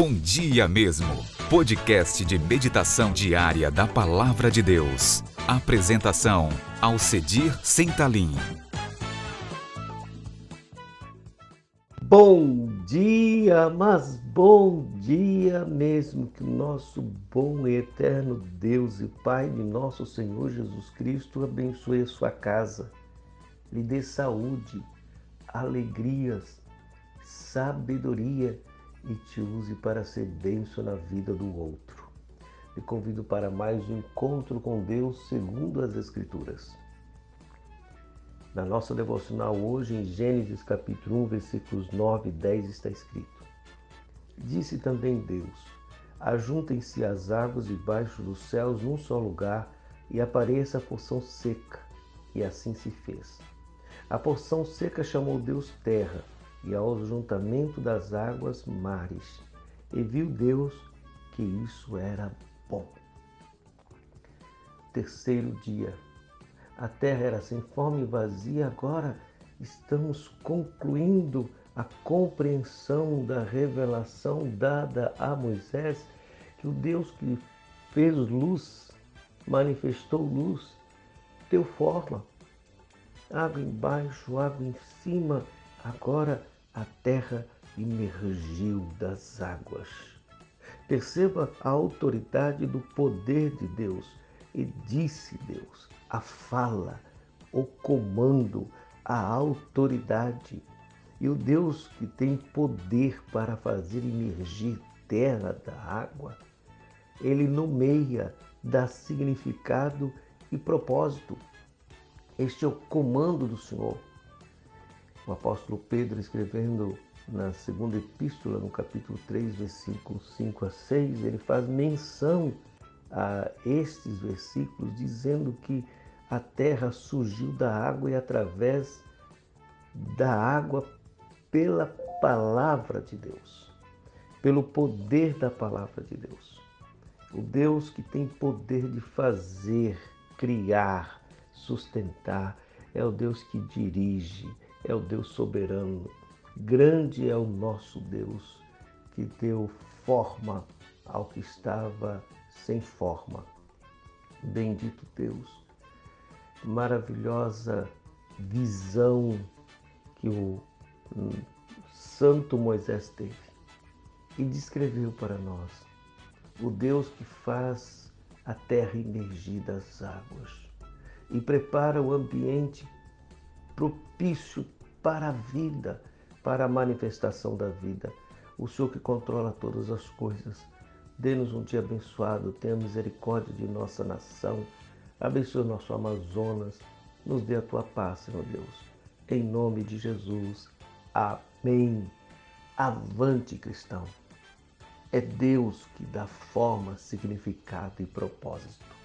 Bom Dia Mesmo, podcast de meditação diária da Palavra de Deus. Apresentação: Alcedir Sentalim. Bom dia, mas bom dia mesmo. Que o nosso bom e eterno Deus e Pai de nosso Senhor Jesus Cristo abençoe a sua casa, lhe dê saúde, alegrias, sabedoria e te use para ser benção na vida do outro. Te convido para mais um encontro com Deus segundo as Escrituras. Na nossa devocional hoje, em Gênesis capítulo 1, versículos 9 e 10, está escrito: Disse também Deus: Ajuntem-se as águas debaixo dos céus num só lugar, e apareça a porção seca. E assim se fez. A porção seca chamou Deus terra, e ao juntamento das águas mares. E viu Deus que isso era bom. Terceiro dia. A terra era sem forma e vazia, agora estamos concluindo a compreensão da revelação dada a Moisés que o Deus que fez luz, manifestou luz, deu forma. Água embaixo, água em cima, agora a terra emergiu das águas. Perceba a autoridade do poder de Deus. E disse Deus, a fala, o comando, a autoridade. E o Deus que tem poder para fazer emergir terra da água, ele nomeia, dá significado e propósito. Este é o comando do Senhor. O apóstolo Pedro, escrevendo na segunda epístola, no capítulo 3, versículos 5 a 6, ele faz menção a estes versículos, dizendo que a terra surgiu da água e através da água pela palavra de Deus, pelo poder da palavra de Deus. O Deus que tem poder de fazer, criar, sustentar, é o Deus que dirige, é o Deus soberano. Grande é o nosso Deus que deu forma ao que estava sem forma. Bendito Deus, maravilhosa visão que o Santo Moisés teve e descreveu para nós o Deus que faz a terra emergir das águas e prepara o ambiente propício para a vida, para a manifestação da vida. O Senhor que controla todas as coisas. Dê-nos um dia abençoado, tenha misericórdia de nossa nação, abençoe nosso Amazonas, nos dê a tua paz, Senhor Deus. Em nome de Jesus. Amém. Avante, cristão. É Deus que dá forma, significado e propósito.